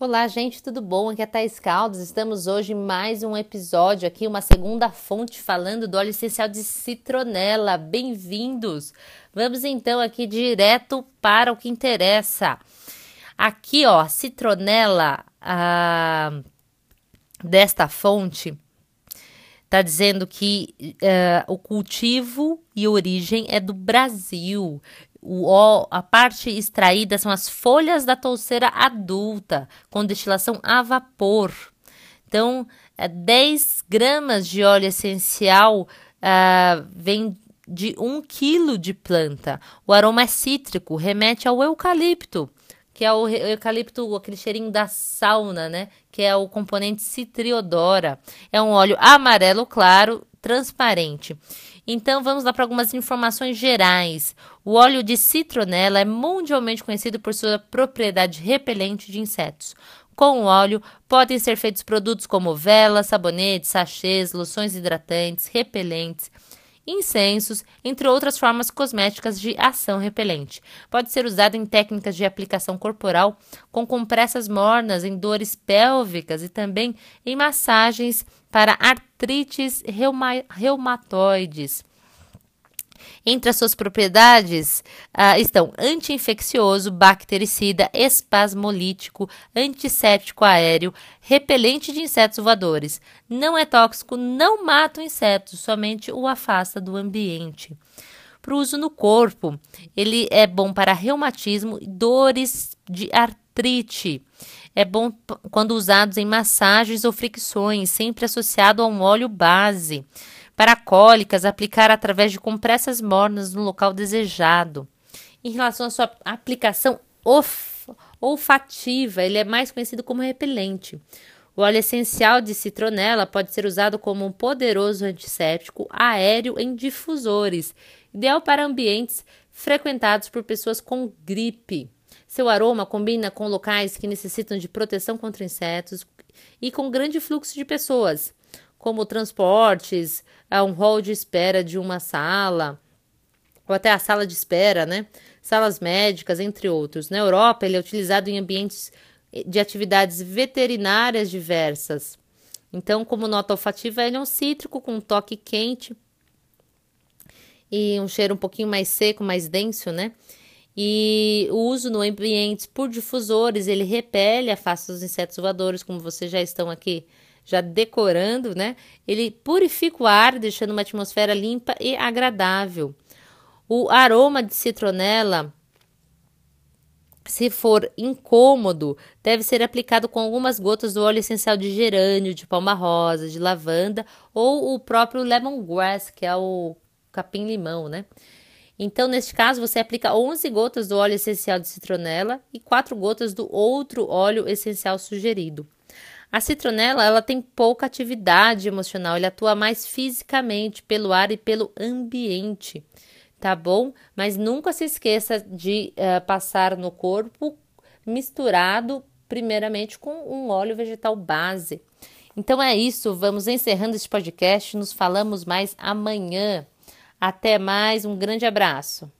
Olá, gente, tudo bom? Aqui é a Thais Caldas. Estamos hoje em mais um episódio aqui, uma segunda fonte falando do óleo essencial de citronela. Bem-vindos! Vamos então aqui direto para o que interessa. Aqui, ó, citronela ah, desta fonte está dizendo que uh, o cultivo e origem é do Brasil. O, a parte extraída são as folhas da touceira adulta, com destilação a vapor. Então, é 10 gramas de óleo essencial uh, vem de 1 quilo de planta. O aroma é cítrico, remete ao eucalipto, que é o eucalipto, aquele cheirinho da sauna, né? Que é o componente citriodora. É um óleo amarelo claro, transparente. Então vamos lá para algumas informações gerais. O óleo de citronela é mundialmente conhecido por sua propriedade repelente de insetos. Com o óleo, podem ser feitos produtos como velas, sabonetes, sachês, loções hidratantes, repelentes, incensos, entre outras formas cosméticas de ação repelente. Pode ser usado em técnicas de aplicação corporal, com compressas mornas, em dores pélvicas e também em massagens para artrites reuma reumatoides. Entre as suas propriedades uh, estão anti-infeccioso, bactericida, espasmolítico, antisséptico aéreo, repelente de insetos voadores. Não é tóxico, não mata o inseto, somente o afasta do ambiente. Para o uso no corpo, ele é bom para reumatismo e dores de artrite. É bom quando usados em massagens ou fricções, sempre associado a um óleo base. Para cólicas, aplicar através de compressas mornas no local desejado. Em relação à sua aplicação olfativa, ele é mais conhecido como repelente. O óleo essencial de citronela pode ser usado como um poderoso antisséptico aéreo em difusores, ideal para ambientes frequentados por pessoas com gripe. Seu aroma combina com locais que necessitam de proteção contra insetos e com grande fluxo de pessoas como transportes, a um hall de espera de uma sala, ou até a sala de espera, né? Salas médicas, entre outros. Na Europa, ele é utilizado em ambientes de atividades veterinárias diversas. Então, como nota olfativa, ele é um cítrico com um toque quente e um cheiro um pouquinho mais seco, mais denso, né? E o uso no ambientes por difusores, ele repele, afasta os insetos voadores, como vocês já estão aqui já decorando, né? Ele purifica o ar, deixando uma atmosfera limpa e agradável. O aroma de citronela, se for incômodo, deve ser aplicado com algumas gotas do óleo essencial de gerânio, de palma rosa, de lavanda ou o próprio lemongrass, que é o capim-limão, né? Então, neste caso, você aplica 11 gotas do óleo essencial de citronela e 4 gotas do outro óleo essencial sugerido. A citronela, ela tem pouca atividade emocional, ele atua mais fisicamente pelo ar e pelo ambiente, tá bom? Mas nunca se esqueça de uh, passar no corpo misturado primeiramente com um óleo vegetal base. Então é isso, vamos encerrando este podcast, nos falamos mais amanhã. Até mais, um grande abraço.